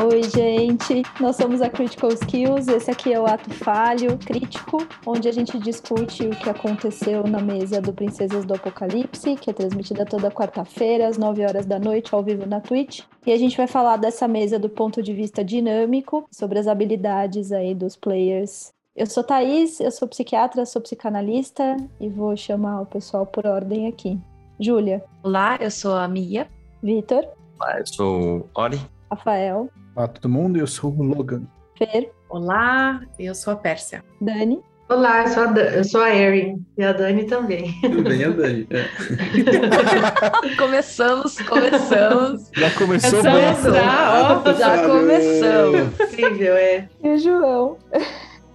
Oi, gente. Nós somos a Critical Skills. Esse aqui é o Ato Falho Crítico, onde a gente discute o que aconteceu na mesa do Princesas do Apocalipse, que é transmitida toda quarta-feira, às 9 horas da noite, ao vivo na Twitch. E a gente vai falar dessa mesa do ponto de vista dinâmico, sobre as habilidades aí dos players. Eu sou Thaís, eu sou psiquiatra, sou psicanalista e vou chamar o pessoal por ordem aqui. Júlia. Olá, eu sou a Mia. Vitor. Olá, eu sou Ori. Rafael. Olá, todo mundo. Eu sou o Logan. Fer. Olá, eu sou a Pérsia. Dani. Olá, eu sou a, eu sou a Erin e a Dani também. Tudo bem, a Dani. É. começamos, começamos. Já começou Já, bem. já, ó, já começamos. Incrível, é. E o João.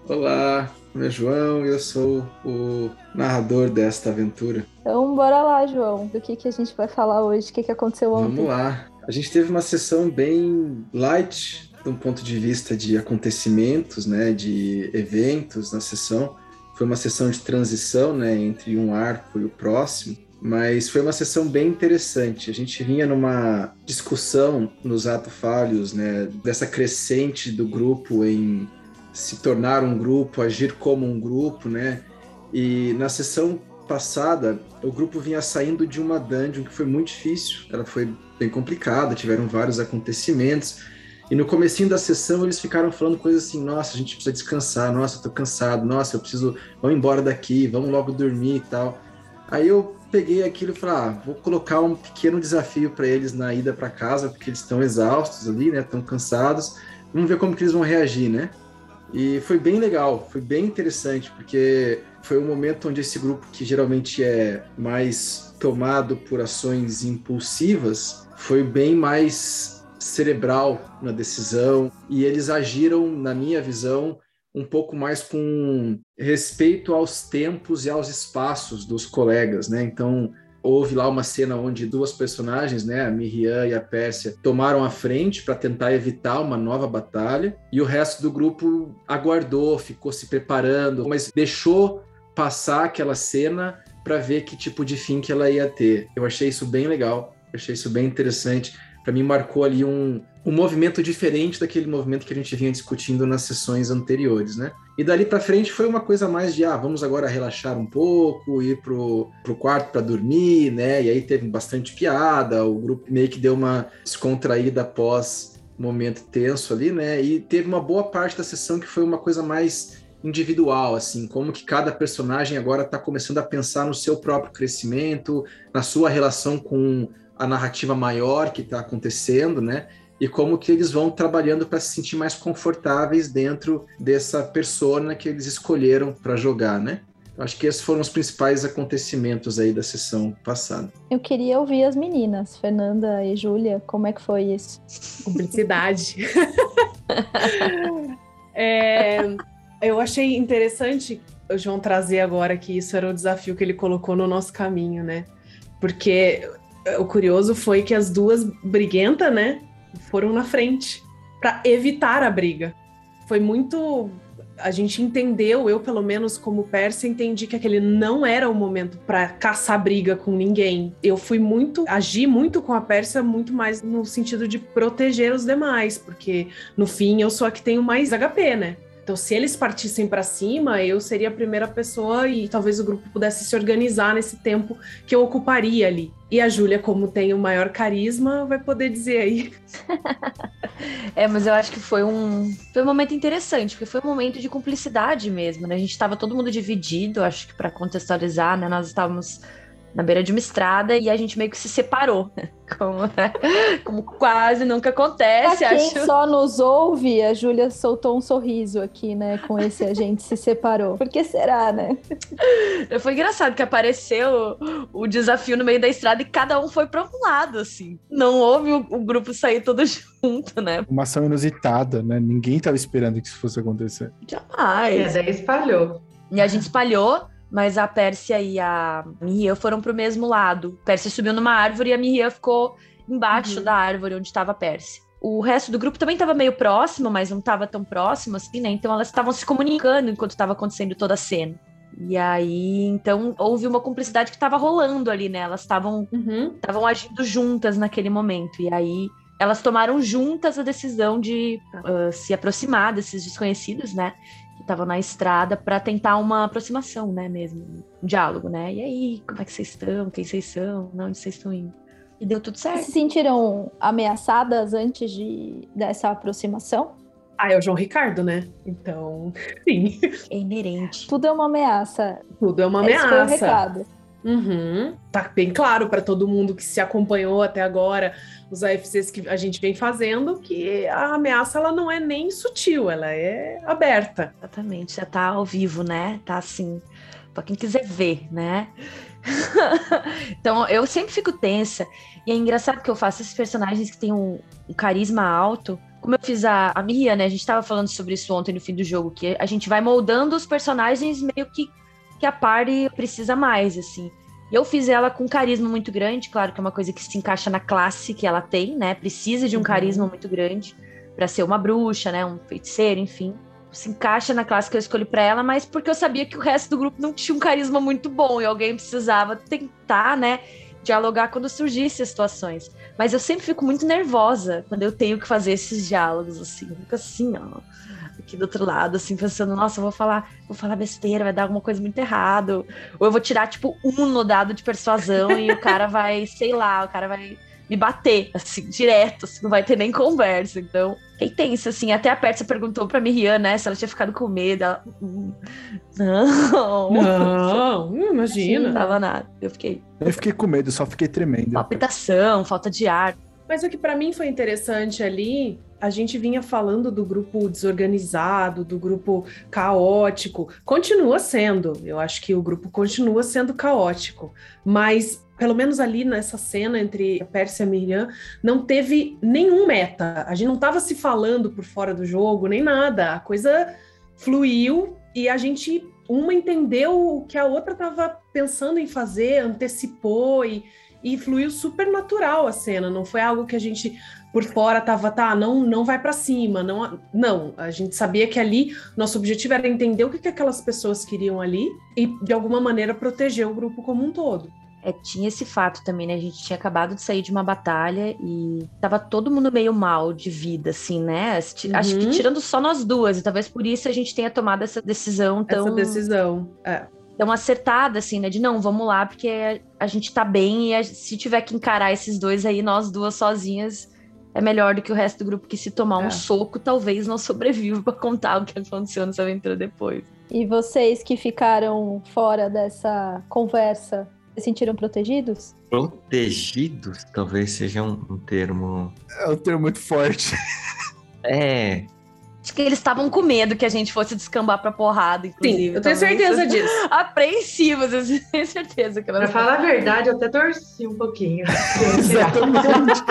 Olá, meu é João eu sou o narrador desta aventura. Então, bora lá, João. Do que, que a gente vai falar hoje? O que, que aconteceu ontem? Vamos lá. A gente teve uma sessão bem light, de um ponto de vista de acontecimentos, né, de eventos na sessão. Foi uma sessão de transição, né, entre um arco e o próximo, mas foi uma sessão bem interessante. A gente vinha numa discussão nos atos falhos, né, dessa crescente do grupo em se tornar um grupo, agir como um grupo, né? E na sessão passada, o grupo vinha saindo de uma dungeon que foi muito difícil. Ela foi bem complicada, tiveram vários acontecimentos. E no comecinho da sessão eles ficaram falando coisas assim: "Nossa, a gente precisa descansar. Nossa, eu tô cansado. Nossa, eu preciso, vamos embora daqui, vamos logo dormir e tal". Aí eu peguei aquilo e falei: "Ah, vou colocar um pequeno desafio para eles na ida para casa, porque eles estão exaustos ali, né? Estão cansados. Vamos ver como que eles vão reagir, né?" E foi bem legal, foi bem interessante, porque foi um momento onde esse grupo, que geralmente é mais tomado por ações impulsivas, foi bem mais cerebral na decisão e eles agiram, na minha visão, um pouco mais com respeito aos tempos e aos espaços dos colegas, né? Então, houve lá uma cena onde duas personagens, né, a Miriam e a Pérsia, tomaram a frente para tentar evitar uma nova batalha, e o resto do grupo aguardou, ficou se preparando, mas deixou passar aquela cena para ver que tipo de fim que ela ia ter. Eu achei isso bem legal, achei isso bem interessante. Para mim marcou ali um, um movimento diferente daquele movimento que a gente vinha discutindo nas sessões anteriores, né? E dali para frente foi uma coisa mais de, ah, vamos agora relaxar um pouco, ir pro, pro quarto para dormir, né? E aí teve bastante piada, o grupo meio que deu uma descontraída após momento tenso ali, né? E teve uma boa parte da sessão que foi uma coisa mais individual, assim, como que cada personagem agora está começando a pensar no seu próprio crescimento, na sua relação com a narrativa maior que está acontecendo, né? E como que eles vão trabalhando para se sentir mais confortáveis dentro dessa persona que eles escolheram para jogar, né? Acho que esses foram os principais acontecimentos aí da sessão passada. Eu queria ouvir as meninas, Fernanda e Júlia, como é que foi isso? Cumplicidade. é, eu achei interessante o João trazer agora que isso era o desafio que ele colocou no nosso caminho, né? Porque o curioso foi que as duas briguentas, né, foram na frente para evitar a briga. Foi muito a gente entendeu, eu pelo menos como Pérsia entendi que aquele não era o momento para caçar briga com ninguém. Eu fui muito, agi muito com a Pérsia muito mais no sentido de proteger os demais, porque no fim eu sou a que tenho mais HP, né? Então, se eles partissem para cima, eu seria a primeira pessoa e talvez o grupo pudesse se organizar nesse tempo que eu ocuparia ali. E a Júlia, como tem o maior carisma, vai poder dizer aí. é, mas eu acho que foi um, foi um momento interessante, porque foi um momento de cumplicidade mesmo, né? A gente estava todo mundo dividido, acho que para contextualizar, né? Nós estávamos na beira de uma estrada e a gente meio que se separou, como, né? como quase nunca acontece. Pra quem acho. só nos ouve, a Júlia soltou um sorriso aqui, né? Com esse a gente se separou. Por que será, né? Foi engraçado que apareceu o desafio no meio da estrada e cada um foi para um lado, assim. Não houve o, o, grupo sair todo junto, né? Uma ação inusitada, né? Ninguém estava esperando que isso fosse acontecer. Jamais. E daí espalhou. E a gente espalhou mas a Pérsia e a Miriam foram pro mesmo lado. A Pérsia subiu numa árvore e a Miriam ficou embaixo uhum. da árvore onde estava a Pérsia. O resto do grupo também estava meio próximo, mas não estava tão próximo assim, né? Então elas estavam se comunicando enquanto estava acontecendo toda a cena. E aí, então, houve uma cumplicidade que estava rolando ali, né? Elas estavam uhum. agindo juntas naquele momento. E aí, elas tomaram juntas a decisão de uh, se aproximar desses desconhecidos, né? Que estavam na estrada para tentar uma aproximação, né? Mesmo, um diálogo, né? E aí, como é que vocês estão? Quem vocês são? Onde vocês estão indo? E deu tudo certo. Se sentiram ameaçadas antes de, dessa aproximação? Ah, é o João Ricardo, né? Então, sim. É inerente. Tudo é uma ameaça. Tudo é uma Esse foi o ameaça. recado. Uhum. Tá bem claro para todo mundo que se acompanhou até agora os AFCs que a gente vem fazendo que a ameaça ela não é nem sutil, ela é aberta. Exatamente, já tá ao vivo, né? Tá assim, pra quem quiser ver, né? então, eu sempre fico tensa. E é engraçado que eu faço esses personagens que têm um, um carisma alto. Como eu fiz a, a Mia, né? A gente tava falando sobre isso ontem no fim do jogo, que a gente vai moldando os personagens meio que, que a party precisa mais, assim. E eu fiz ela com um carisma muito grande, claro que é uma coisa que se encaixa na classe que ela tem, né? Precisa de um Uhum. carisma muito grande para ser uma bruxa, né? Um feiticeiro, enfim se encaixa na classe que eu escolhi pra ela, mas porque eu sabia que o resto do grupo não tinha um carisma muito bom e alguém precisava tentar, né, dialogar quando surgissem as situações. Mas eu sempre fico muito nervosa quando eu tenho que fazer esses diálogos, assim. Eu fico assim, ó, aqui do outro lado, assim, pensando, nossa, eu vou falar, vou falar besteira, vai dar alguma coisa muito errado. Ou eu vou tirar, tipo, um no dado de persuasão e o cara vai, sei lá, o cara vai me bater, assim, direto, assim, não vai ter nem conversa. Então, tem isso, assim, até a Pérsia perguntou pra Miriam, né, se ela tinha ficado com medo. Ela, "Hum, não, Não, hum, não imagina. tava nada. Eu fiquei, Eu fiquei com medo, só fiquei tremendo. palpitação, falta de ar. Mas o que para mim foi interessante ali, a gente vinha falando do grupo desorganizado, do grupo caótico. Continua sendo, eu acho que o grupo continua sendo caótico, mas pelo menos ali nessa cena entre a Pérsia e a Miriam, não teve nenhum meta. A gente não estava se falando por fora do jogo, nem nada. A coisa fluiu e a gente uma entendeu o que a outra estava pensando em fazer, antecipou e e fluiu super natural a cena, não foi algo que a gente por fora tava, tá, não, não vai para cima, não, não, a gente sabia que ali nosso objetivo era entender o que, que aquelas pessoas queriam ali e de alguma maneira proteger o grupo como um todo. É, tinha esse fato também, né? A gente tinha acabado de sair de uma batalha e tava todo mundo meio mal de vida, assim, né? Ti- Acho que Uhum. tirando só nós duas, e talvez por isso a gente tenha tomado essa decisão tão, Essa decisão. É. tão acertada, assim, né? De não, vamos lá, porque a gente tá bem e a- se tiver que encarar esses dois aí, nós duas sozinhas, é melhor do que o resto do grupo que se tomar um É. soco, talvez não sobreviva pra contar o que aconteceu nessa aventura depois. E vocês que ficaram fora dessa conversa, se sentiram protegidos? Protegidos, talvez seja um, um termo. É um termo muito forte. É, Acho que eles estavam com medo que a gente fosse descambar pra porrada, inclusive. Sim, eu tenho certeza disso. Apreensivas, eu tenho certeza que Pra falar a verdade, eu até torci um pouquinho. Exatamente.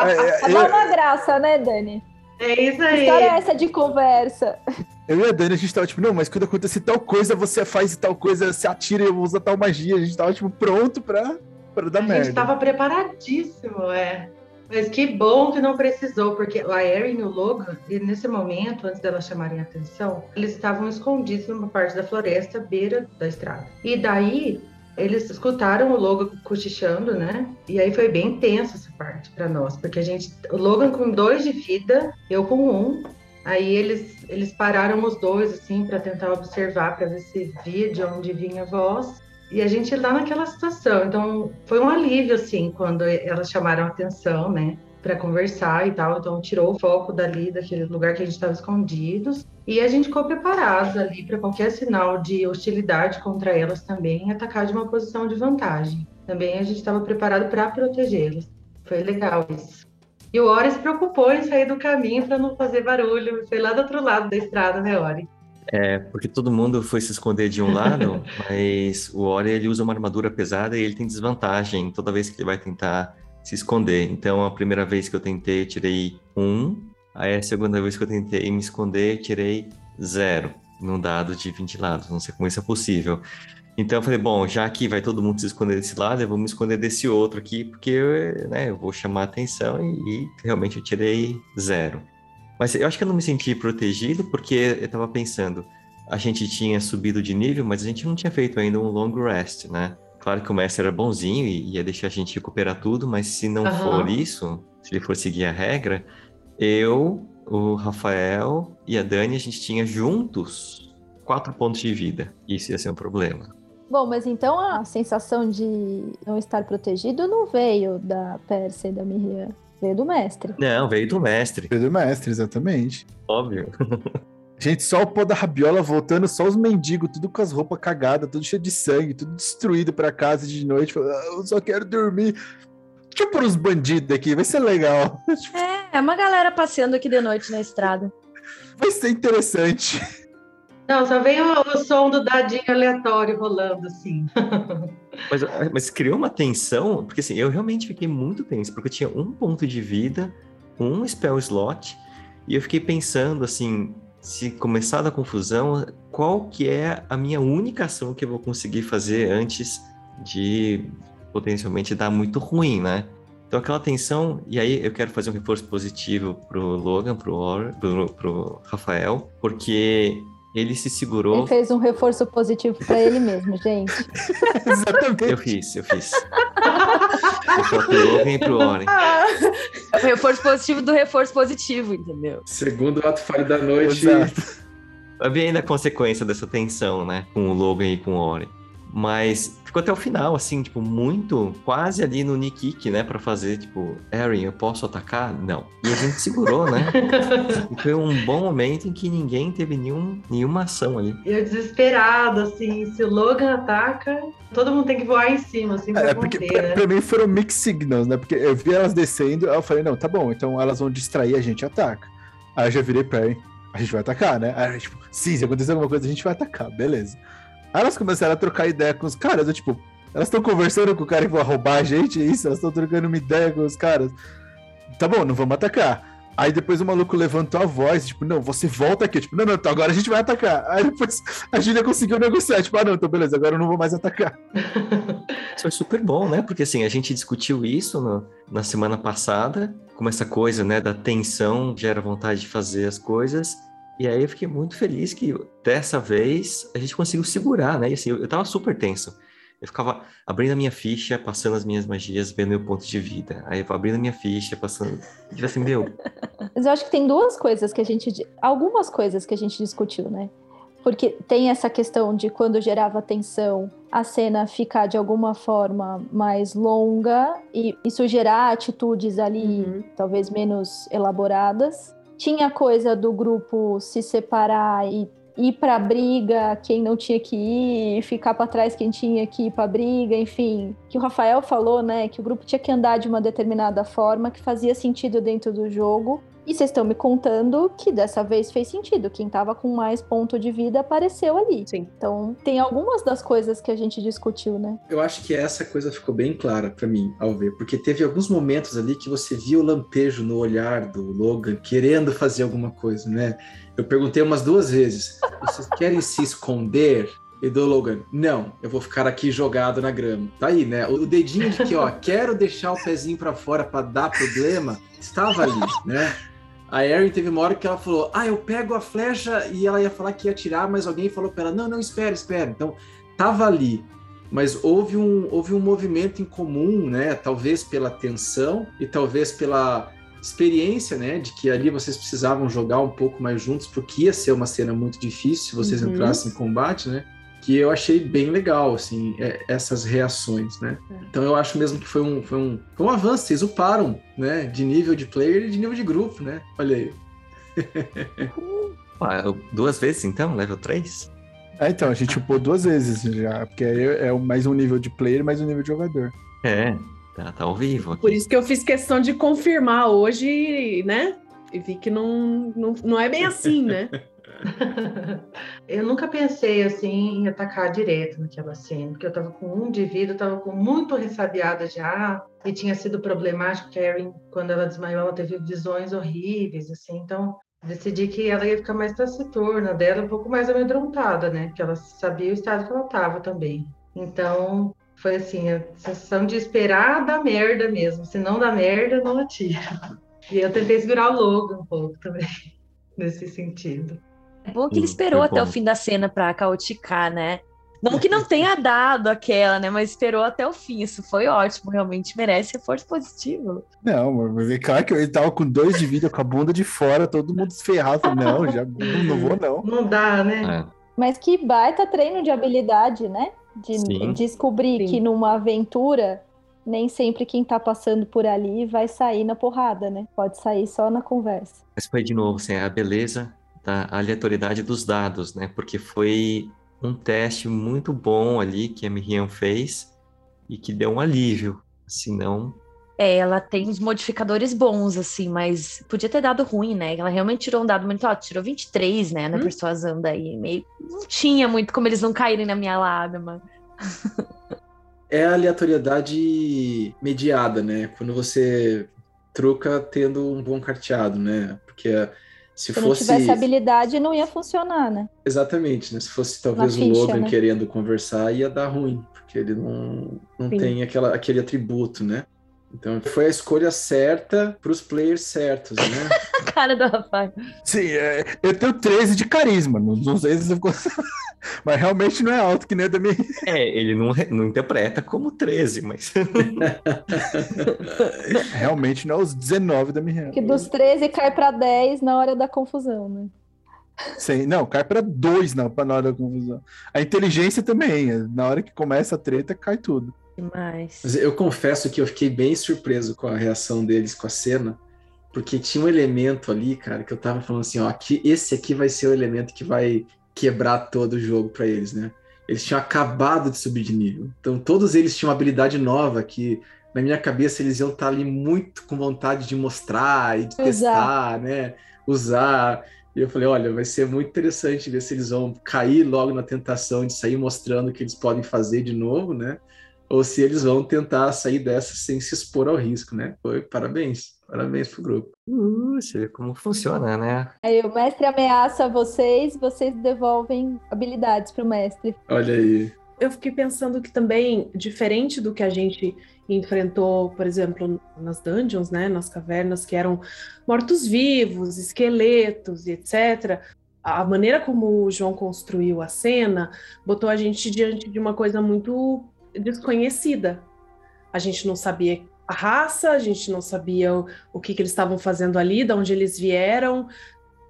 É, é, uma graça, né, Dani? É isso Que aí. história é essa de conversa? eu e a Dani, a gente tava tipo, não, mas quando acontecer tal coisa, você faz tal coisa, se atira e usa tal magia. A gente tava, tipo, pronto pra, pra dar A merda. gente tava preparadíssimo, é. Mas que bom que não precisou, porque a Erin e o Logan, nesse momento, antes delas chamarem a atenção, eles estavam escondidos numa parte da floresta, beira da estrada. E daí, eles escutaram o Logan cochichando, né? E aí foi bem tenso essa parte pra nós, porque a gente, o Logan com dois de vida, eu com um. Aí eles, eles pararam os dois, assim, pra tentar observar, pra ver se via de onde vinha a voz. E a gente lá naquela situação. Então, foi um alívio, assim, quando elas chamaram a atenção, né? Para conversar e tal. Então, tirou o foco dali, daquele lugar que a gente estava escondidos. E a gente ficou preparado ali para qualquer sinal de hostilidade contra elas também, atacar de uma posição de vantagem. Também a gente estava preparado para protegê-las. Foi legal isso. E o Ori se preocupou em sair do caminho para não fazer barulho. Foi lá do outro lado da estrada, né, Ori? É porque todo mundo foi se esconder de um lado, mas o Ori ele usa uma armadura pesada e ele tem desvantagem toda vez que ele vai tentar se esconder. Então, a primeira vez que eu tentei, eu tirei um. Aí, a segunda vez que eu tentei me esconder, eu tirei zero num dado de 20 lados. Não sei como isso é possível. Então, eu falei, bom, já que vai todo mundo se esconder desse lado, eu vou me esconder desse outro aqui, porque eu, né, eu vou chamar atenção e, e realmente eu tirei zero. Mas eu acho que eu não me senti protegido, porque eu tava pensando, a gente tinha subido de nível, mas a gente não tinha feito ainda um long rest, né? Claro que o mestre era bonzinho e ia deixar a gente recuperar tudo, mas se não Aham. for isso, se ele for seguir a regra, eu, o Rafael e a Dani, a gente tinha juntos quatro pontos de vida. Isso ia ser um problema. Bom, mas então a sensação de não estar protegido não veio da Pérsia e da Miriam, veio do mestre. Não, veio do mestre, Pedro Mestre, exatamente. óbvio. Gente, só o pó da rabiola voltando, só os mendigos, tudo com as roupas cagadas, tudo cheio de sangue, tudo destruído pra casa de noite. falando, "Ah, eu só quero dormir. Deixa eu pôr uns bandidos aqui, vai ser legal. É, uma galera passeando aqui de noite na estrada. Vai ser interessante. Não, só vem o, som do dadinho aleatório rolando, assim. Mas, mas criou uma tensão, porque assim, eu realmente fiquei muito tenso, porque eu tinha um ponto de vida, um spell slot, e eu fiquei pensando assim, se começar a dar confusão, qual que é a minha única ação que eu vou conseguir fazer antes de potencialmente dar muito ruim, né? Então aquela tensão, e aí eu quero fazer um reforço positivo pro Logan, pro, Or, pro, pro Rafael, porque ele se segurou. Ele fez um reforço positivo pra ele mesmo, gente. Exatamente. Eu fiz, eu fiz. Eu falo pro Logan e pro Oren. É o reforço positivo do reforço positivo, entendeu? Segundo ato falho da noite, Exato. Ver ainda a consequência dessa tensão, né? Com o Logan e com o Oren. Mas ficou até o final, assim, tipo, muito quase ali no Nikik, né? Pra fazer, tipo, Eren, eu posso atacar? Não. E a gente segurou, né? E foi um bom momento em que ninguém teve nenhum, nenhuma ação ali. Eu desesperado, assim, se o Logan ataca, todo mundo tem que voar em cima, assim, pra É, porque conter, pra, né? pra mim foram mixed signals, né? Porque eu vi elas descendo, aí eu falei, não, tá bom, então elas vão distrair, a gente ataca. Aí eu já virei pra Eren, a gente vai atacar, né? Aí, tipo, sim, se acontecer alguma coisa, a gente vai atacar, beleza. Aí elas começaram a trocar ideia com os caras, eu, tipo, elas estão conversando com o cara que vai roubar a gente, é isso? Elas estão trocando uma ideia com os caras. Tá bom, não vamos atacar. Aí depois o maluco levantou a voz, tipo, não, você volta aqui. Tipo, não, não, então agora a gente vai atacar. Aí depois a Julia conseguiu negociar, tipo, ah, não, então beleza, agora eu não vou mais atacar. Isso foi super bom, né? Porque assim, a gente discutiu isso no- na semana passada, como essa coisa, né, da tensão gera vontade de fazer as coisas. E aí eu fiquei muito feliz que dessa vez a gente conseguiu segurar, né? E assim, eu, eu tava super tenso. Eu ficava abrindo a minha ficha, passando as minhas magias, vendo meu ponto de vida. Aí eu abrindo a minha ficha, passando. E tipo assim, meu, Mas eu acho que tem duas coisas que a gente. Algumas coisas que a gente discutiu, né? Porque tem essa questão de quando gerava tensão, a cena ficar de alguma forma mais longa e isso gerar atitudes ali Uhum. talvez menos elaboradas. Tinha coisa do grupo se separar e ir pra briga quem não tinha que ir, ficar pra trás quem tinha que ir pra briga, enfim. Que o Rafael falou, né, que o grupo tinha que andar de uma determinada forma que fazia sentido dentro do jogo. E vocês estão me contando que dessa vez fez sentido. Quem tava com mais ponto de vida apareceu ali. Sim. Então, tem algumas das coisas que a gente discutiu, né? eu acho que essa coisa ficou bem clara pra mim ao ver, porque teve alguns momentos ali que você via o lampejo no olhar do Logan querendo fazer alguma coisa, né? Eu perguntei umas duas vezes: vocês querem se esconder? E do Logan, não, eu vou ficar aqui jogado na grama. Tá aí, né? O dedinho de que, ó, quero deixar o pezinho pra fora pra dar problema, estava ali, né? A Erin teve uma hora que ela falou: Ah, eu pego a flecha e ela ia falar que ia atirar, mas alguém falou pra ela: Não, não, espera, espera. Então, tava ali. Mas houve um, houve um movimento em comum, né? Talvez pela tensão e talvez pela experiência, né? De que ali vocês precisavam jogar um pouco mais juntos, porque ia ser uma cena muito difícil se vocês Uhum. entrassem em combate, né? Que eu achei bem legal, assim, é- essas reações, né? É. Então eu acho mesmo que foi um, foi um, foi um avanço, vocês uparam, né? De nível de player e de nível de grupo, né? Olha aí. ah, eu- duas vezes então, level 3? É, então, a gente upou duas vezes já, porque aí é o- mais um nível de player, mais um nível de jogador. É, tá, tá ao vivo aqui. Por isso que eu fiz questão de confirmar hoje, né? E vi que não, não, não é bem assim, né? Eu nunca pensei assim em atacar direto naquela cena, porque eu tava com um de vida, eu tava com muito ressabiada já, e tinha sido problemático que Erin, quando ela desmaiou, ela teve visões horríveis, assim, então decidi que ela ia ficar mais taciturna dela, um pouco mais amedrontada, né? Porque ela sabia o estado que ela tava também. Então, foi assim, a sensação de esperar dar merda mesmo, se não dá merda, não atira. E eu tentei segurar o Logan um pouco também, nesse sentido. É bom que ele Hum, esperou até o fim da cena pra cauticar, né? Não que não tenha dado aquela, né? Mas esperou até o fim. Isso foi ótimo, realmente merece reforço positivo. Não, mas claro que ele tava com dois de vida, com a bunda de fora, todo mundo desferrado. Não, já não, não vou, não. Não dá, né? É. Mas que baita treino de habilidade, né? De Sim. descobrir Sim. que numa aventura, nem sempre quem tá passando por ali vai sair na porrada, né? Pode sair só na conversa. Mas foi de novo, assim, a beleza da aleatoriedade dos dados, né? Porque foi um teste muito bom ali que a Miriam fez e que deu um alívio. Senão, É, ela tem uns modificadores bons, assim, mas podia ter dado ruim, né? Ela realmente tirou um dado muito alto, tirou 23, né, na Hum. persuasão daí. Meio... Não tinha muito como eles não caírem na minha lábima. É a aleatoriedade mediada, né? Quando você troca tendo um bom carteado, né? Porque se Se não fosse. tivesse habilidade, não ia funcionar, né? Exatamente, né? Se fosse talvez ficha, Logan né? querendo conversar, ia dar ruim, porque ele não, não Sim. tem aquela, aquele atributo, né? Então foi a escolha certa para os players certos, né? Cara do rapaz. Sim, é, eu tenho 13 de carisma, não, sei se você ficou... Mas realmente não é alto que nem a da minha. é, ele não, não interpreta como 13, mas Realmente não é os 19 da minha. Que dos 13 cai pra 10 na hora da confusão, né? Sim, não, cai pra 2 na, na hora da confusão. A inteligência também, é, na hora que começa a treta, cai tudo. Demais. Mas eu confesso que eu fiquei bem surpreso com a reação deles com a cena, porque tinha um elemento ali, cara, que eu tava falando assim, ó, aqui, esse aqui vai ser o elemento que vai quebrar todo o jogo pra eles, né? Eles tinham acabado de subir de nível. Então todos eles tinham uma habilidade nova que na minha cabeça eles iam estar ali muito com vontade de mostrar e de Usar. testar, né? Usar. E eu falei, olha, vai ser muito interessante ver se eles vão cair logo na tentação de sair mostrando o que eles podem fazer de novo, né? Ou se eles vão tentar sair dessa sem se expor ao risco, né? Foi parabéns, parabéns pro grupo. uh, você vê como funciona, né? Aí o mestre ameaça vocês, vocês devolvem habilidades pro mestre. Olha aí. Eu fiquei pensando que também, diferente do que a gente enfrentou, por exemplo, nas dungeons, né, nas cavernas, que eram mortos-vivos, esqueletos e etc., a maneira como o João construiu a cena botou a gente diante de uma coisa muito desconhecida. A gente não sabia a raça, a gente não sabia o, o que, que eles estavam fazendo ali, de onde eles vieram.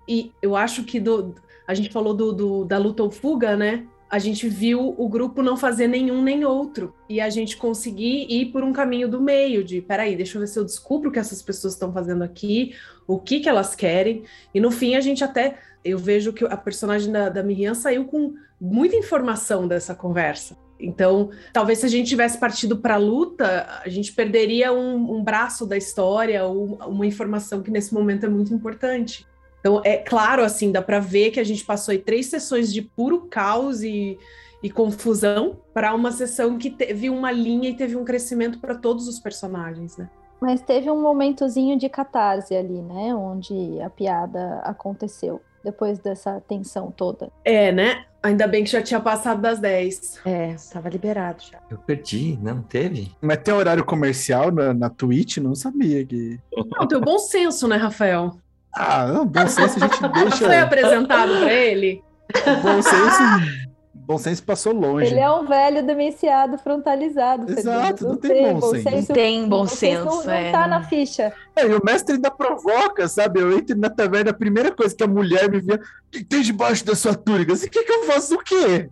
E eu acho que do, a gente falou do, do- da luta ou fuga, né? A gente viu o grupo não fazer nenhum nem outro. E a gente conseguir ir por um caminho do meio, de peraí, deixa eu ver se eu descubro o que essas pessoas estão fazendo aqui, o que, que elas querem. E no fim a gente até. Eu vejo que a personagem da, da Miriam saiu com muita informação dessa conversa. Então, talvez se a gente tivesse partido para a luta, a gente perderia um, um braço da história ou uma informação que nesse momento é muito importante. Então, é claro, assim, dá para ver que a gente passou aí três sessões de puro caos e, e confusão para uma sessão que teve uma linha e teve um crescimento para todos os personagens, né? Mas teve um momentozinho de catarse ali, né? Onde a piada aconteceu. Depois dessa tensão toda. É, né? Ainda bem que já tinha passado das 10. É, tava liberado já. Eu perdi, não teve? Mas tem horário comercial na, na Twitch? Não sabia que. Não, tem o bom senso, né, Rafael? Ah, não, bom senso a gente Foi deixa. apresentado para ele. Bom senso, bom senso passou longe. Ele é um velho demenciado, frontalizado. Exato, Fernando. não tem bom senso. Não tem bom vocês senso, Não, não é. tá na ficha. É, e o mestre ainda provoca, sabe? Eu entro na taverna, a primeira coisa que a mulher me vê, o que tem debaixo da sua túnica? Assim, o que, que eu faço o quê?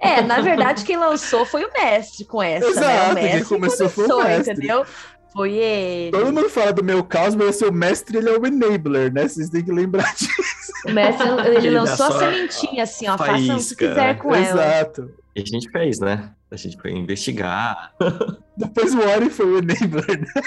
É, na verdade, quem lançou foi o mestre com essa, né? Exato, O quem mestre começou foi o mestre. entendeu? Foi ele. Todo mundo fala do meu caos, mas o seu mestre ele é o enabler, né? Vocês têm que lembrar disso. O mestre, ele Ele lançou a sementinha, assim, ó. Faça o que quiser né? com ela. Exato. E a gente fez, né? A gente foi investigar. Depois o Ori foi o enabler, né?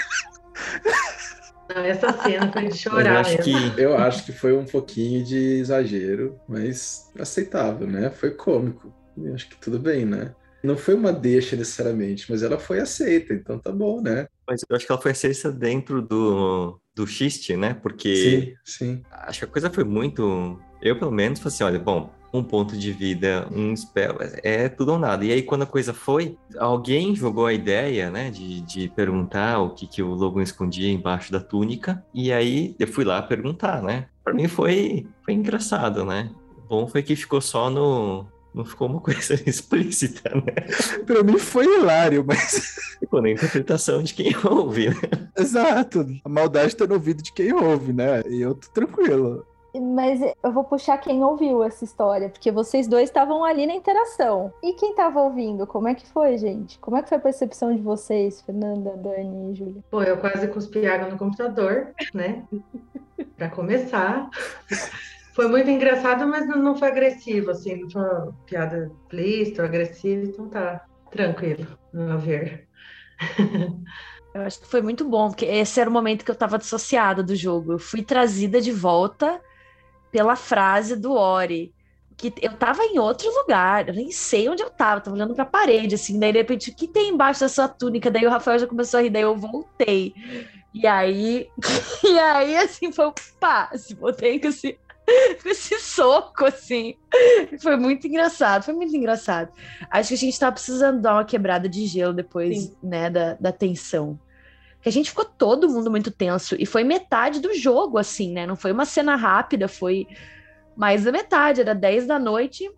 Não, essa cena foi de Mas eu chorar acho mesmo. que Eu acho que foi um pouquinho de exagero, mas aceitável, né? Foi cômico. Eu acho que tudo bem, né? Não foi uma deixa necessariamente, mas ela foi aceita, então tá bom, né? Mas eu acho que ela foi aceita dentro do, do xiste, né? Porque Sim, sim. acho que a coisa foi muito. Eu, pelo menos, falei assim: olha, bom, um ponto de vida, um spell, é tudo ou nada. E aí, quando a coisa foi, alguém jogou a ideia, né, de, de perguntar o que, que o Logan escondia embaixo da túnica. E aí eu fui lá perguntar, né? Pra mim foi, foi engraçado, né? bom foi que ficou só no. Não ficou uma coisa explícita, né? Pra mim foi hilário, mas. Ficou na interpretação de quem ouve, né? Exato. A maldade tá no ouvido de quem ouve, né? E eu tô tranquilo. Mas eu vou puxar quem ouviu essa história, porque vocês dois estavam ali na interação. E quem tava ouvindo, como é que foi, gente? Como é que foi a percepção de vocês, Fernanda, Dani e Júlia? Pô, eu quase cuspi água no computador, né? Pra começar. Foi muito engraçado, mas não, foi agressivo, assim, não foi uma piada explícita ou agressiva, então tá tranquilo, no meu ver. Eu acho que foi muito bom, porque esse era o momento que eu tava dissociada do jogo. Eu fui trazida de volta pela frase do Ori. Que eu tava em outro lugar, eu nem sei onde eu tava, tava olhando pra parede, assim, daí de repente, o que tem embaixo da sua túnica? Daí o Rafael já começou a rir, daí eu voltei. E aí, e aí, assim, foi pá, se botei com esse, com esse soco, assim. Foi muito engraçado, foi muito engraçado. Acho que a gente tava precisando dar uma quebrada de gelo depois, Sim. né, da, da tensão. Porque a gente ficou todo mundo muito tenso. E foi metade do jogo, assim, né? Não foi uma cena rápida, foi mais da metade. Era 10 da noite,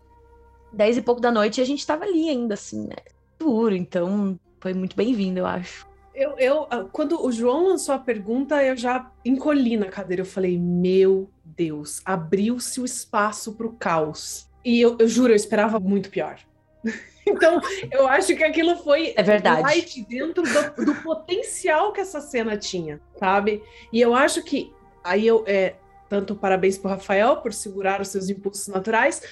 10 e pouco da noite, e a gente tava ali ainda, assim, né? Duro. Então, foi muito bem-vindo, eu acho. Eu, eu, ah, quando o João lançou a pergunta, eu já encolhi na cadeira. Eu falei, meu Deus, abriu-se o espaço para o caos. E eu, eu juro, eu esperava muito pior. então, eu acho que aquilo foi É verdade. light dentro do, do potencial que essa cena tinha, sabe? E eu acho que aí eu é, tanto parabéns pro Rafael por segurar os seus impulsos naturais,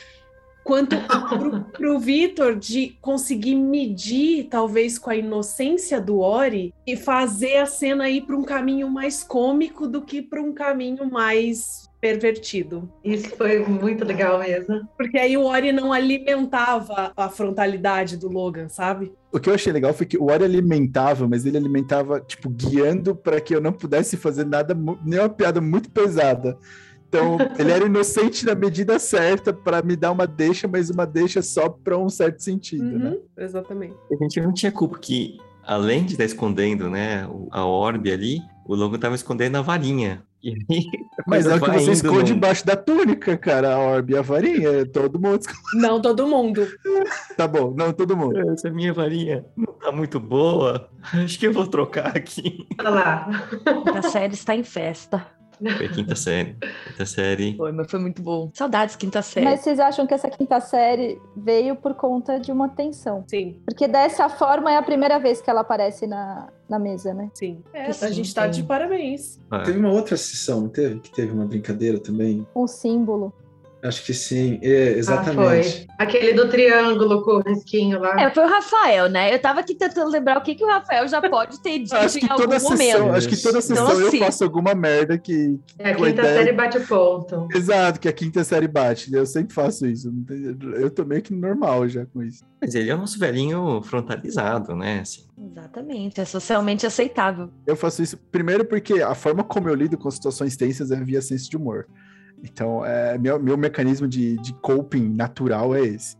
quanto pro, pro Vitor de conseguir medir, talvez com a inocência do Ori, e fazer a cena ir para um caminho mais cômico do que para um caminho mais pervertido. Isso foi muito legal mesmo. Porque aí o Ori não alimentava a frontalidade do Logan, sabe? O que eu achei legal foi que o Ori alimentava, mas ele alimentava, tipo, guiando para que eu não pudesse fazer nada, mu- nenhuma piada muito pesada. Então, ele era inocente na medida certa para me dar uma deixa, mas uma deixa só para um certo sentido, né? Uhum, exatamente. A gente não tinha culpa que, além de estar escondendo, né, a orbe ali, o Logan estava escondendo a varinha. Aí, a Mas é o que você esconde num- embaixo da túnica, cara, a orbe e a varinha. Todo mundo. Não todo mundo. Tá bom, não, todo mundo. Essa minha varinha não tá muito boa. Acho que eu vou trocar aqui. Olha lá. A série está em festa. Foi quinta série. Quinta série. Foi, mas foi muito bom. Saudades, quinta série. Mas vocês acham que essa quinta série veio por conta de uma tensão? Sim, Porque dessa forma é a primeira vez que ela aparece na, na mesa, né? sim. É, Que a sim, gente tá sim. de parabéns. Ah, Teve uma outra sessão, não teve? Que teve uma brincadeira também? Um símbolo. Acho que sim, é, Ah, exatamente. foi. Aquele do triângulo com o risquinho lá. É, foi o Rafael, né? Eu tava aqui tentando lembrar o que, que o Rafael já pode ter dito Acho em que algum toda momento. sessão, acho que toda Então, sessão eu assim- faço alguma merda que, que É, a quinta ideia- série bate ponto. Exato, que a quinta série bate. Eu sempre faço isso. Eu tô meio que normal já com isso. Mas ele é o nosso velhinho frontalizado, né? Assim. Exatamente, é socialmente aceitável. Eu faço isso primeiro porque a forma como eu lido com situações tensas é via senso de humor. Então, é, meu, meu mecanismo de, de coping natural é esse.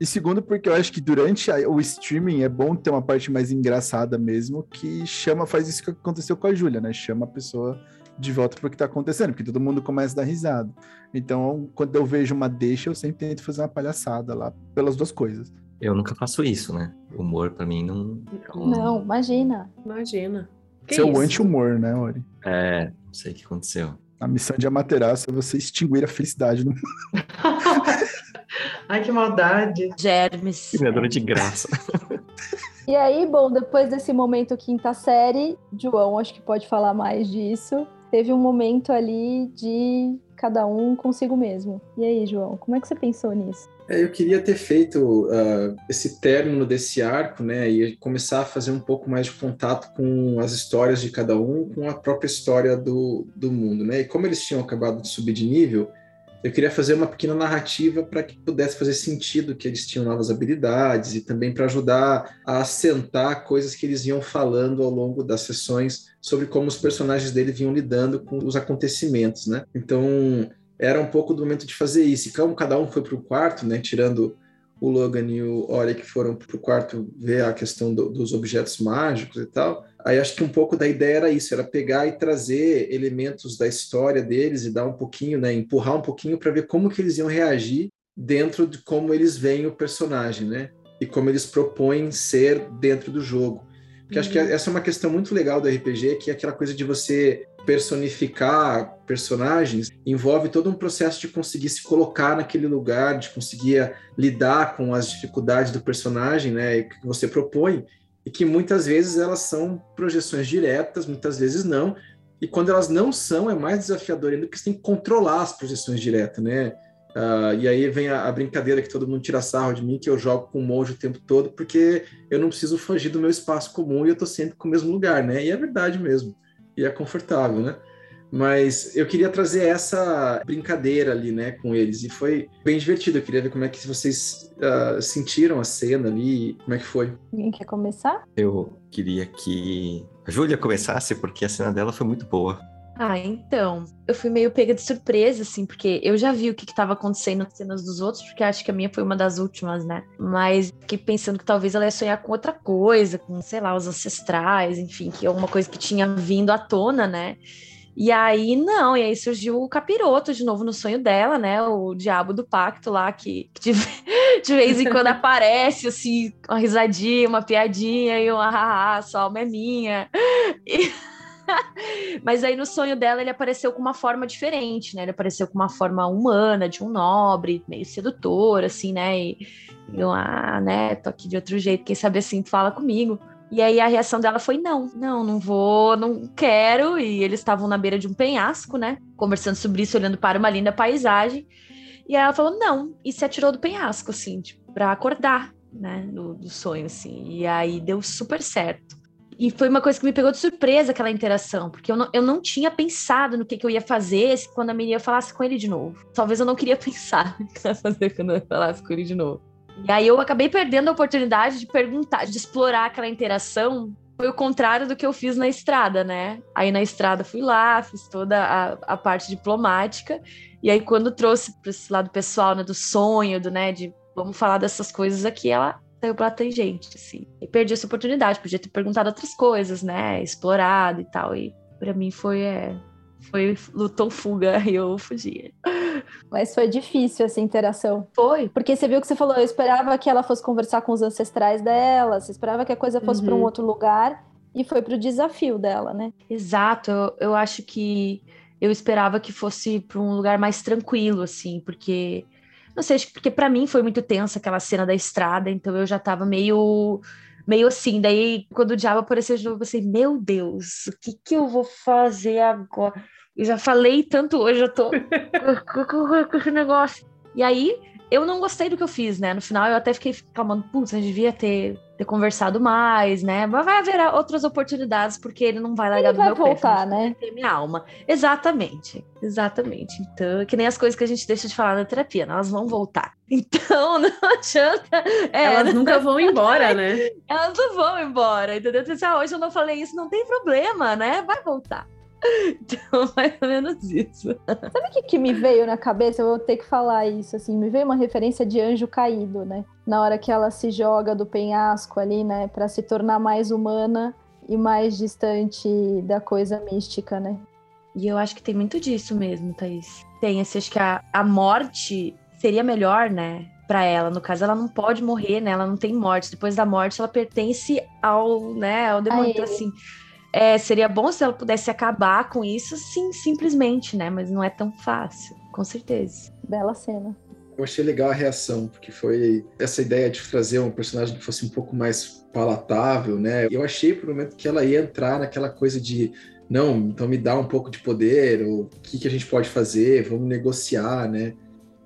E segundo, porque eu acho que durante a- o streaming é bom ter uma parte mais engraçada mesmo, que chama, faz isso que aconteceu com a Júlia, né? Chama a pessoa de volta pro que tá acontecendo, porque todo mundo começa a dar risada. Então, quando eu vejo uma deixa, eu sempre tento fazer uma palhaçada lá, pelas duas coisas. Eu nunca faço isso, né? Humor pra mim não. Não, imagina. Imagina. Que Seu anti-humor, né, Ori? É, não sei o que aconteceu. A missão de Amaterasu é você extinguir a felicidade no Ai, que maldade. Germes. Criadora de graça. E aí, bom, depois desse momento quinta série, João acho que pode falar mais disso. Teve um momento ali de cada um consigo mesmo. E aí, João, como é que você pensou nisso? É, eu queria ter feito ah, esse término desse arco, né, e começar a fazer um pouco mais de contato com as histórias de cada um, com a própria história do, do mundo, né? E como eles tinham acabado de subir de nível, eu queria fazer uma pequena narrativa para que pudesse fazer sentido que eles tinham novas habilidades e também para ajudar a assentar coisas que eles iam falando ao longo das sessões sobre como os personagens dele vinham lidando com os acontecimentos, né? Então, era um pouco do momento de fazer isso. E como cada um foi para o quarto, né, tirando o Logan e o Ori que foram para o quarto ver a questão do- dos objetos mágicos e tal, Aí acho que um pouco da ideia era isso, era pegar e trazer elementos da história deles e dar um pouquinho, né, empurrar um pouquinho para ver como que eles iam reagir dentro de como eles veem o personagem, né? E como eles propõem ser dentro do jogo. Porque uhum. acho que uhum. essa é uma questão muito legal do RPG, que é aquela coisa de você personificar personagens envolve todo um processo de conseguir se colocar naquele lugar, de conseguir lidar com as dificuldades do personagem, né, que você propõe, e que muitas vezes elas são projeções diretas, muitas vezes não. E quando elas não são, é mais desafiador ainda, porque você tem que controlar as projeções diretas, né? Uh, e aí vem a, a, brincadeira que todo mundo tira sarro de mim, que eu jogo com o monge o tempo todo, porque eu não preciso fugir do meu espaço comum e eu tô sempre com o mesmo lugar, né? E é verdade mesmo. E é confortável, né? Mas eu queria trazer essa brincadeira ali, né, com eles. E foi bem divertido. Eu queria ver como é que vocês uh, sentiram a cena ali, como é que foi. Alguém quer começar? Eu queria que a Júlia começasse, porque a cena dela foi muito boa. Ah, então, eu fui meio pega de surpresa, assim, porque eu já vi o que estava acontecendo nas cenas dos outros, porque acho que a minha foi uma das últimas, né? Mas fiquei pensando que talvez ela ia sonhar com outra coisa, com, sei lá, os ancestrais, enfim, que é uma coisa que tinha vindo à tona, né? E aí, não, e aí surgiu o capiroto de novo no sonho dela, né? O diabo do pacto lá, que, que de, de, vez em quando aparece, assim, uma risadinha, uma piadinha, e um ah, só alma é minha. E... Mas aí no sonho dela ele apareceu com uma forma diferente, né? Ele apareceu com uma forma humana, de um nobre, meio sedutor, assim, né? E eu, ah, né, tô aqui de outro jeito, quem sabe assim, fala comigo. E aí a reação dela foi: não, não, não vou, não quero. E eles estavam na beira de um penhasco, né? Conversando sobre isso, olhando para uma linda paisagem. E ela falou: não, e se atirou do penhasco, assim, tipo, acordar, né? Do, do sonho, assim. E aí deu super certo. E foi uma coisa que me pegou de surpresa aquela interação, porque eu não, eu não tinha pensado no que, que eu ia fazer quando a Miriam falasse com ele de novo. Talvez eu não queria pensar no que ia fazer quando eu falasse com ele de novo. E aí eu acabei perdendo a oportunidade de perguntar, de explorar aquela interação. Foi o contrário do que eu fiz na estrada, né? Aí na estrada fui lá, fiz toda a, a parte diplomática. E aí quando trouxe para esse lado pessoal, né, do sonho, do, né, de vamos falar dessas coisas aqui, ela saiu pela tangente, assim. E perdi essa oportunidade, podia ter perguntado outras coisas, né? Explorado e tal. E para mim foi, é, foi lutou fuga e eu fugia. Mas foi difícil essa interação. Foi. Porque você viu que você falou, eu esperava que ela fosse conversar com os ancestrais dela, você esperava que a coisa fosse uhum. para um outro lugar e foi para o desafio dela, né? Exato. Eu, eu acho que eu esperava que fosse para um lugar mais tranquilo, assim, porque não sei, acho que porque para mim foi muito tensa aquela cena da estrada, então eu já tava meio meio assim. Daí, quando o diabo apareceu de novo, eu pensei, meu Deus, o que que eu vou fazer agora? Eu já falei tanto hoje, eu tô com esse negócio. E aí, eu não gostei do que eu fiz, né? No final, eu até fiquei falando, putz, eu devia ter, ter conversado mais, né? Mas vai haver outras oportunidades, porque ele não vai largar ele do vai meu voltar, pé. né? Ter minha alma. Exatamente, exatamente. Então, que nem as coisas que a gente deixa de falar na terapia, né? elas vão voltar. Então, não adianta. É, elas nunca vão embora, né? Elas não vão embora, entendeu? Então, ah, hoje eu não falei isso, não tem problema, né? Vai voltar. Então, mais ou menos isso. Sabe o que, que me veio na cabeça? Eu vou ter que falar isso, assim. Me veio uma referência de anjo caído, né? Na hora que ela se joga do penhasco ali, né? Para se tornar mais humana e mais distante da coisa mística, né? E eu acho que tem muito disso mesmo, Thaís. Tem, assim, acho que a, a morte seria melhor, né? para ela. No caso, ela não pode morrer, né? Ela não tem morte. Depois da morte, ela pertence ao, né, ao demônio. Então, assim, é, seria bom se ela pudesse acabar com isso, sim, simplesmente, né? Mas não é tão fácil, com certeza. Bela cena. Eu achei legal a reação, porque foi essa ideia de trazer um personagem que fosse um pouco mais palatável, né? Eu achei por um momento que ela ia entrar naquela coisa de não, então me dá um pouco de poder, ou o que, que a gente pode fazer, vamos negociar, né?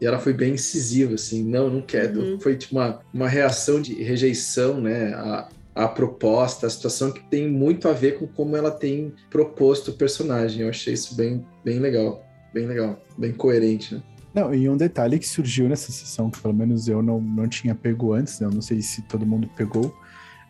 E ela foi bem incisiva, assim, não, não quero. Uhum. Foi tipo uma, uma reação de rejeição, né? A, a proposta, a situação que tem muito a ver com como ela tem proposto o personagem. Eu achei isso bem, bem legal, bem legal, bem coerente, né? Não, e um detalhe que surgiu nessa sessão, que pelo menos eu não, não tinha pego antes, né? eu não sei se todo mundo pegou,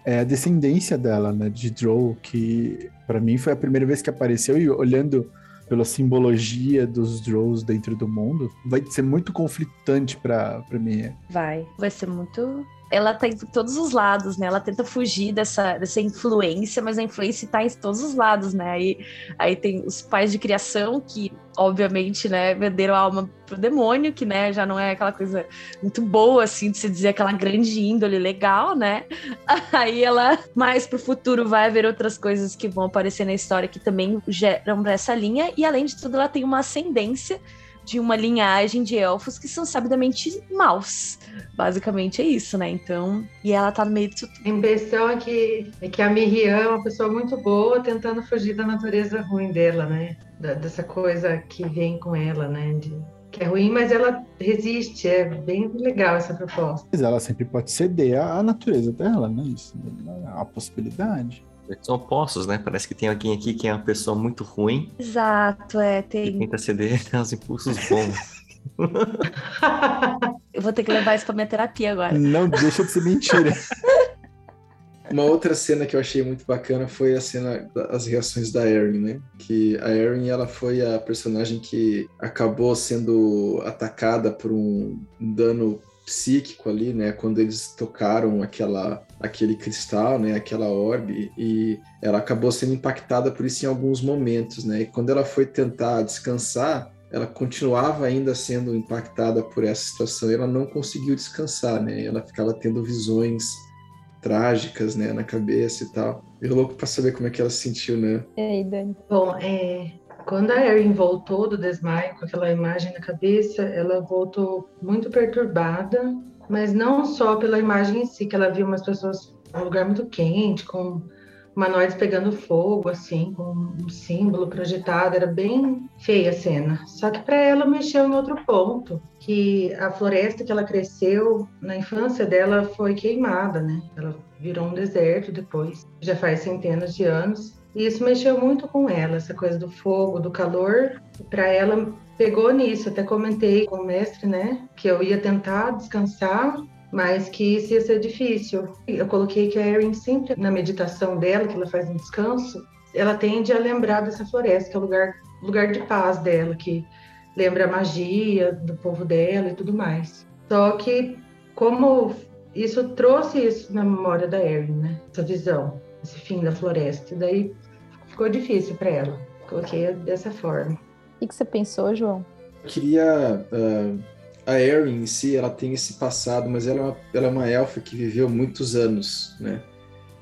é a descendência dela, né, de Drow, que para mim foi a primeira vez que apareceu, e olhando pela simbologia dos Drows dentro do mundo, vai ser muito conflitante para mim. Vai, vai ser muito ela tá em todos os lados, né? Ela tenta fugir dessa, dessa influência, mas a influência tá em todos os lados, né? Aí, aí tem os pais de criação que, obviamente, né, venderam a alma pro demônio, que, né, já não é aquela coisa muito boa, assim, de se dizer aquela grande índole legal, né? Aí ela, mais pro futuro, vai haver outras coisas que vão aparecer na história que também geram essa linha, e além de tudo, ela tem uma ascendência de uma linhagem de elfos que são sabidamente maus. Basicamente é isso, né? Então, e ela tá no meio disso tudo. A impressão é que, é que a Miriam é uma pessoa muito boa tentando fugir da natureza ruim dela, né? Da, dessa coisa que vem com ela, né? De, que é ruim, mas ela resiste. É bem legal essa proposta. Mas ela sempre pode ceder à natureza dela, né? Isso é uma possibilidade. São opostos, né? Parece que tem alguém aqui que é uma pessoa muito ruim. Exato, é. Tem... E tenta ceder aos impulsos bons. Eu vou ter que levar isso pra minha terapia agora. Não deixa de ser mentira. Uma outra cena que eu achei muito bacana foi a cena das reações da Erin, né? Que a Erin, ela foi a personagem que acabou sendo atacada por um dano psíquico ali, né? Quando eles tocaram aquela, aquele cristal, né? Aquela orbe e ela acabou sendo impactada por isso em alguns momentos, né? E quando ela foi tentar descansar, ela continuava ainda sendo impactada por essa situação. E ela não conseguiu descansar, né? Ela ficava tendo visões trágicas, né? Na cabeça e tal. Eu louco para saber como é que ela se sentiu, né? E aí, Dani? Bom, é, quando a Erin voltou do desmaio com aquela imagem na cabeça, ela voltou muito perturbada, mas não só pela imagem em si, que ela viu umas pessoas num lugar muito quente, com humanoides pegando fogo, assim, com um símbolo projetado, era bem feia a cena. Só que para ela mexeu em outro ponto, que a floresta que ela cresceu na infância dela foi queimada, né? Ela virou um deserto depois, já faz centenas de anos. E isso mexeu muito com ela, essa coisa do fogo, do calor. Para ela pegou nisso. Até comentei com o mestre, né, que eu ia tentar descansar, mas que isso ia ser difícil. Eu coloquei que a Erin sempre na meditação dela, que ela faz um descanso, ela tende a lembrar dessa floresta, que é o lugar, lugar de paz dela, que lembra a magia do povo dela e tudo mais. Só que como isso trouxe isso na memória da Erin, né? Essa visão, esse fim da floresta. E daí ficou difícil para ela. Coloquei dessa forma. O que você pensou, João? Eu queria. Uh, a Erin em si, ela tem esse passado, mas ela é, uma, ela é uma elfa que viveu muitos anos, né?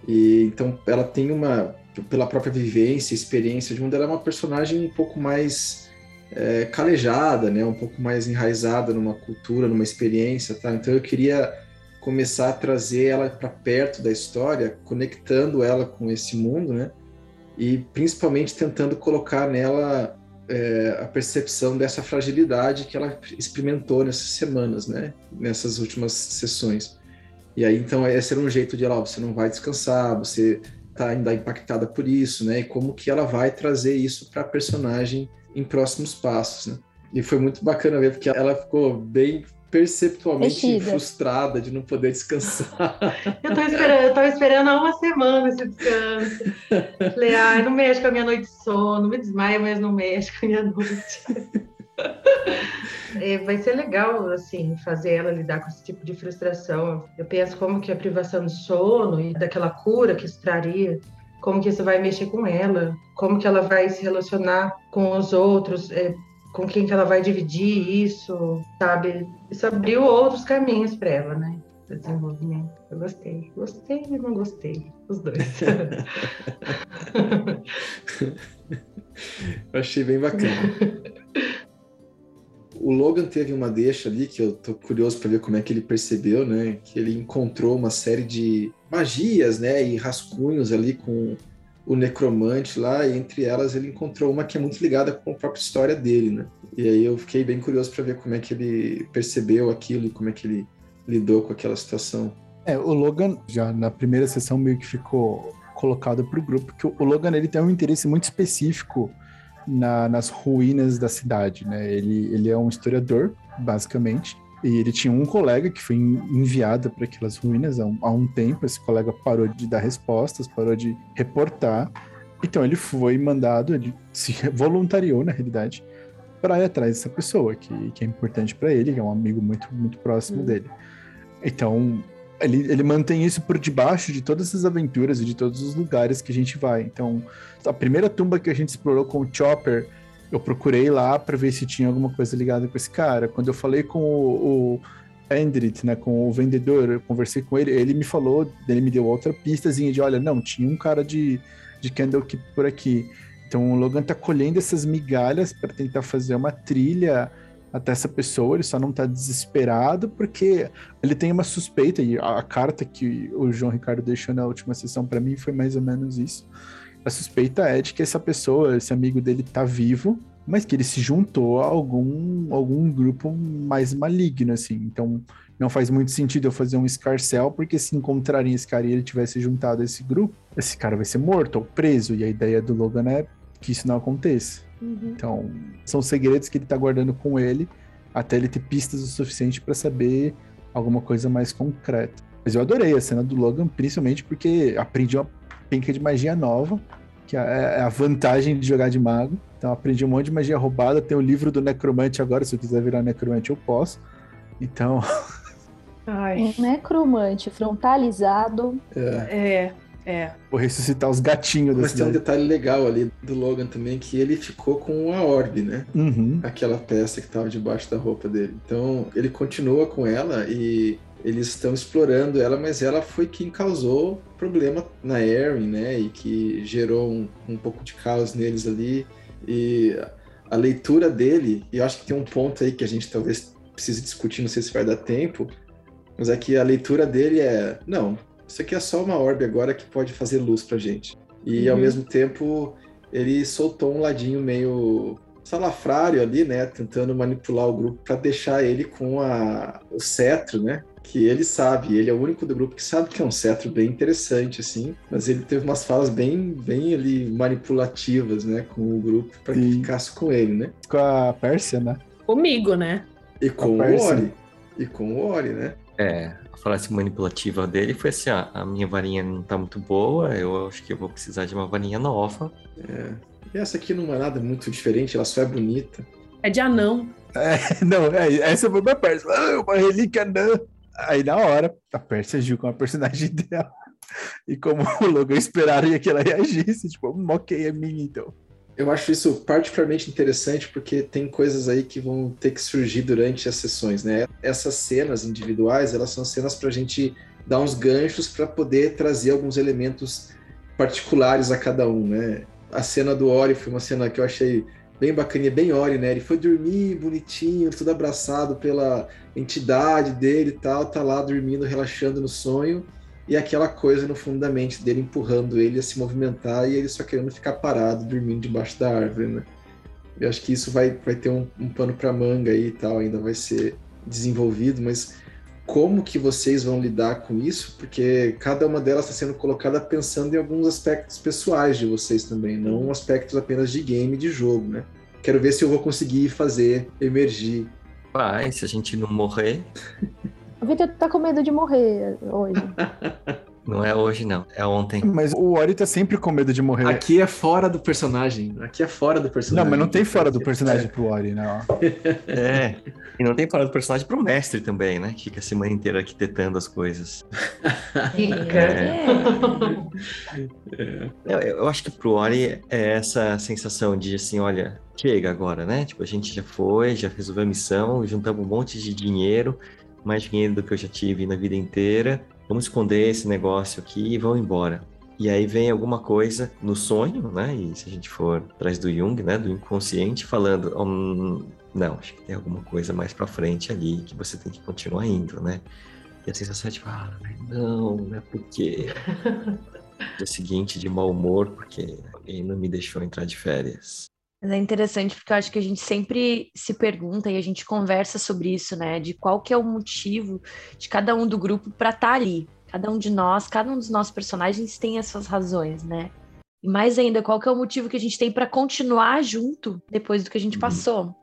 E então ela tem uma, pela própria vivência, experiência de mundo, ela é uma personagem um pouco mais é, calejada, né? Um pouco mais enraizada numa cultura, numa experiência, tá? Então eu queria começar a trazer ela para perto da história, conectando ela com esse mundo, né? E principalmente tentando colocar nela é, a percepção dessa fragilidade que ela experimentou nessas semanas, né? Nessas últimas sessões. E aí, então, esse era um jeito de ela, você não vai descansar, você está ainda impactada por isso, né? E como que ela vai trazer isso para a personagem em próximos passos, né? E foi muito bacana ver, porque ela ficou bem perceptualmente Mexida. frustrada de não poder descansar. Eu tô esperando, eu tava esperando há uma semana esse descanso. Falei, ai, não mexe com a minha noite de sono, me desmaia, mas não mexe com a minha noite. É, vai ser legal, assim, fazer ela lidar com esse tipo de frustração. Eu penso como que a privação de sono e daquela cura que isso traria, como que isso vai mexer com ela, como que ela vai se relacionar com os outros, é, com quem que ela vai dividir isso, sabe? Isso abriu outros caminhos para ela, né? Desenvolvimento. Eu gostei. Gostei e não gostei. Os dois. eu achei bem bacana. O Logan teve uma deixa ali que eu tô curioso para ver como é que ele percebeu, né? Que ele encontrou uma série de magias, né? E rascunhos ali com o necromante lá, e entre elas ele encontrou uma que é muito ligada com a própria história dele, né? E aí eu fiquei bem curioso para ver como é que ele percebeu aquilo e como é que ele lidou com aquela situação. É, o Logan já na primeira sessão meio que ficou colocado para o grupo, que o Logan ele tem um interesse muito específico na, nas ruínas da cidade, né? Ele, ele é um historiador, basicamente, e ele tinha um colega que foi enviado para aquelas ruínas há um, há um, tempo. Esse colega parou de dar respostas, parou de reportar. Então ele foi mandado, ele se voluntariou, na realidade, para ir atrás dessa pessoa, que, que é importante para ele, que é um amigo muito, muito próximo hum. dele. Então, ele, ele mantém isso por debaixo de todas as aventuras e de todos os lugares que a gente vai. Então, a primeira tumba que a gente explorou com o Chopper, eu procurei lá para ver se tinha alguma coisa ligada com esse cara. Quando eu falei com o, o Endrit, né, com o vendedor, eu conversei com ele, ele me falou, ele me deu outra pistazinha de, olha, não, tinha um cara de, de Candlekeep por aqui. Então o Logan tá colhendo essas migalhas para tentar fazer uma trilha até essa pessoa, ele só não tá desesperado porque ele tem uma suspeita, e a, a carta que o João Ricardo deixou na última sessão para mim foi mais ou menos isso. A suspeita é de que essa pessoa, esse amigo dele, tá vivo, mas que ele se juntou a algum, algum grupo mais maligno, assim. Então, não faz muito sentido eu fazer um escarcel, porque se encontrarem esse cara e ele tivesse juntado a esse grupo, esse cara vai ser morto ou preso. E a ideia do Logan é que isso não aconteça. Uhum. Então, são segredos que ele tá guardando com ele até ele ter pistas o suficiente para saber alguma coisa mais concreta. Mas eu adorei a cena do Logan, principalmente porque aprendi uma penca de magia nova, que é, é a vantagem de jogar de mago. Então aprendi um monte de magia roubada, tem o livro do necromante agora, se eu quiser virar necromante eu posso. Então. Ai. Um necromante frontalizado. É. é. É. Vou ressuscitar os gatinhos Mas tem um detalhe legal ali do Logan também, que ele ficou com a orbe, né? Uhum. Aquela peça que estava debaixo da roupa dele. Então, ele continua com ela e eles estão explorando ela, mas ela foi quem causou problema na Erin, né? E que gerou um, um pouco de caos neles ali. E a leitura dele, e eu acho que tem um ponto aí que a gente talvez precise discutir, não sei se vai dar tempo, mas é que a leitura dele é: não, isso aqui é só uma orbe agora que pode fazer luz pra gente. E uhum. ao mesmo tempo ele soltou um ladinho meio salafrário ali, né, tentando manipular o grupo para deixar ele com a, o cetro, né, que ele sabe, ele é o único do grupo que sabe que é um cetro bem interessante, assim, mas ele teve umas falas bem, bem ali manipulativas, né, com o grupo para que ficasse com ele, né. Com a Pérsia, né? Comigo, né? E com o Ori. E com o Ori, né? É, a frase manipulativa dele foi assim: ah, a minha varinha não tá muito boa, eu acho que eu vou precisar de uma varinha nova. É. Essa aqui não é nada muito diferente, ela só é bonita. É de anão. É, não, é, essa foi uma Pérsia. Ah, uma relíquia anã. Aí na hora, a Pérsia agiu com a personagem dela. E como o Logan esperaria que ela reagisse, tipo, ok, é minha então. Eu acho isso particularmente interessante porque tem coisas aí que vão ter que surgir durante as sessões, né? Essas cenas individuais, elas são cenas para a gente dar uns ganchos para poder trazer alguns elementos particulares a cada um, né? A cena do Ori foi uma cena que eu achei bem bacaninha, bem Ori, né? Ele foi dormir bonitinho, tudo abraçado pela entidade dele e tal, tá lá dormindo, relaxando no sonho e aquela coisa no fundo da mente dele empurrando ele a se movimentar e ele só querendo ficar parado, dormindo debaixo da árvore, né? Eu acho que isso vai, vai ter um, um pano para manga aí e tal, ainda vai ser desenvolvido, mas como que vocês vão lidar com isso? Porque cada uma delas está sendo colocada pensando em alguns aspectos pessoais de vocês também, não aspectos apenas de game, de jogo, né? Quero ver se eu vou conseguir fazer emergir. Vai, se a gente não morrer. O Victor tá com medo de morrer hoje. Não é hoje, não. É ontem. Mas o Ori tá sempre com medo de morrer. Aqui é fora do personagem. Aqui é fora do personagem. Não, mas não tem fora do personagem é. pro Ori, não. É. E não tem fora do personagem pro mestre também, né? Que fica a semana inteira arquitetando as coisas. Fica. É. É. Eu, eu acho que pro Ori é essa sensação de assim, olha, chega agora, né? Tipo, a gente já foi, já resolveu a missão, juntamos um monte de dinheiro mais dinheiro do que eu já tive na vida inteira, vamos esconder esse negócio aqui e vão embora. E aí vem alguma coisa no sonho, né? E se a gente for atrás do Jung, né? Do inconsciente, falando, hum, não, acho que tem alguma coisa mais para frente ali que você tem que continuar indo, né? E a sensação é tipo, ah, não, não é porque. Dia seguinte de mau humor, porque alguém não me deixou entrar de férias. Mas é interessante porque eu acho que a gente sempre se pergunta e a gente conversa sobre isso, né? De qual que é o motivo de cada um do grupo para estar tá ali. Cada um de nós, cada um dos nossos personagens tem as suas razões, né? E mais ainda, qual que é o motivo que a gente tem para continuar junto depois do que a gente uhum. passou?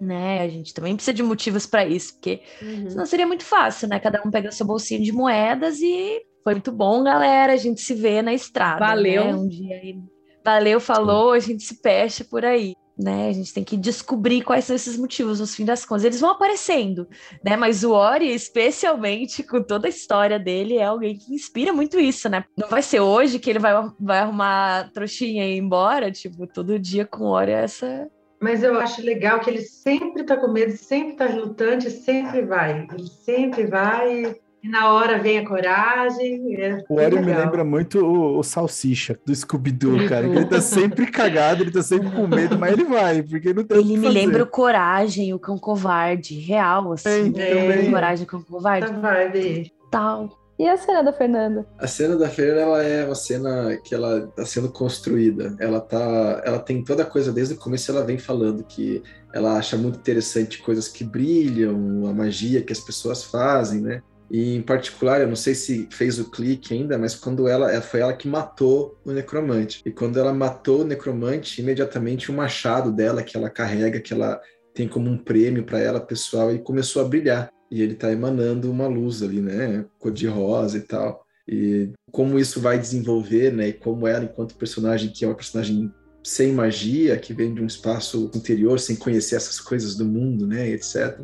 Né? A gente também precisa de motivos para isso, porque uhum. senão seria muito fácil, né? Cada um pega seu bolsinho de moedas e foi muito bom, galera. A gente se vê na estrada. Valeu. Né? Um dia aí Valeu, falou, a gente se fecha por aí. né? A gente tem que descobrir quais são esses motivos, no fim das contas. Eles vão aparecendo, né? Mas o Ori, especialmente com toda a história dele, é alguém que inspira muito isso, né? Não vai ser hoje que ele vai, vai arrumar trouxinha e ir embora, tipo, todo dia com o Ori é essa. Mas eu acho legal que ele sempre tá com medo, sempre tá relutante, sempre vai. Ele sempre vai e na hora vem a coragem. É o Ori me lembra muito o, o Salsicha do Scooby-Doo, cara. ele tá sempre cagado, ele tá sempre com medo, mas ele vai, porque não tem Ele me fazer. lembra o Coragem, o Cão Covarde, real, assim. É, também. Coragem, o Cão Covarde. Tá Tal. E a cena da Fernanda? A cena da Fernanda ela é uma cena que ela está sendo construída. Ela tá, ela tem toda a coisa desde o começo. Ela vem falando que ela acha muito interessante coisas que brilham, a magia que as pessoas fazem, né? E em particular, eu não sei se fez o clique ainda, mas quando ela é, foi ela que matou o necromante. E quando ela matou o necromante, imediatamente o machado dela que ela carrega, que ela tem como um prêmio para ela pessoal, e começou a brilhar. E ele está emanando uma luz ali, né, cor de rosa e tal. E como isso vai desenvolver, né, e como ela enquanto personagem que é uma personagem sem magia, que vem de um espaço interior, sem conhecer essas coisas do mundo, né, etc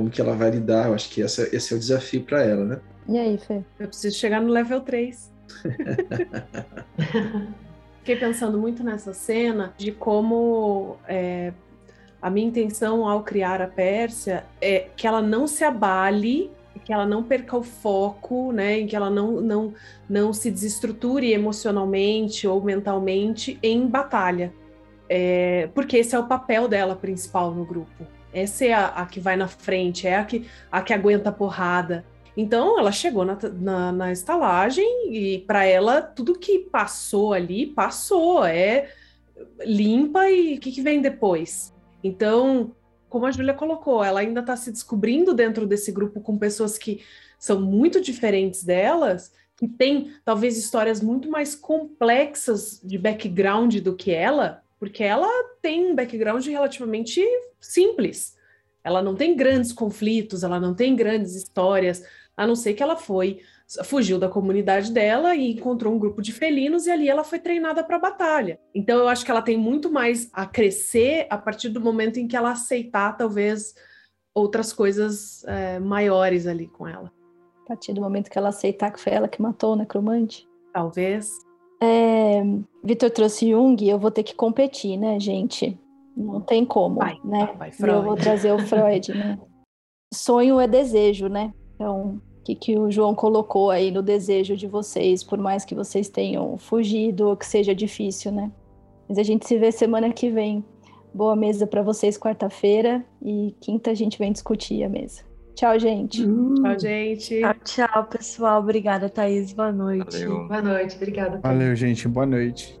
como que ela vai lidar. Eu acho que essa, esse é o desafio para ela, né? E aí, Fê? Eu preciso chegar no level 3. Fiquei pensando muito nessa cena de como é, a minha intenção ao criar a Pérsia é que ela não se abale, que ela não perca o foco, né, em que ela não, não, não se desestruture emocionalmente ou mentalmente em batalha. É, porque esse é o papel dela principal no grupo. Essa é a, a, que vai na frente, é a que, a que aguenta a porrada. Então ela chegou na, na, na estalagem e para ela tudo que passou ali passou, é limpa e o que, que vem depois? Então, como a Júlia colocou, ela ainda está se descobrindo dentro desse grupo com pessoas que são muito diferentes delas, que têm talvez histórias muito mais complexas de background do que ela, porque ela tem um background relativamente simples. Ela não tem grandes conflitos, ela não tem grandes histórias, a não ser que ela foi fugiu da comunidade dela e encontrou um grupo de felinos e ali ela foi treinada para a batalha. Então eu acho que ela tem muito mais a crescer a partir do momento em que ela aceitar talvez outras coisas é, maiores ali com ela. A partir do momento que ela aceitar que foi ela que matou o necromante? Talvez. É, Vitor trouxe Jung, eu vou ter que competir, né, gente? Não tem como, vai, né? Vai, eu vou trazer o Freud, né? Sonho é desejo, né? Então, o que, que o João colocou aí no desejo de vocês, por mais que vocês tenham fugido ou que seja difícil, né? Mas a gente se vê semana que vem. Boa mesa para vocês quarta-feira e quinta a gente vem discutir a mesa. Tchau, gente. Uh. Tchau, gente. Tchau, tchau, pessoal. Obrigada, Thaís. Boa noite. Valeu. Boa noite, obrigada. Valeu, gente. Boa noite.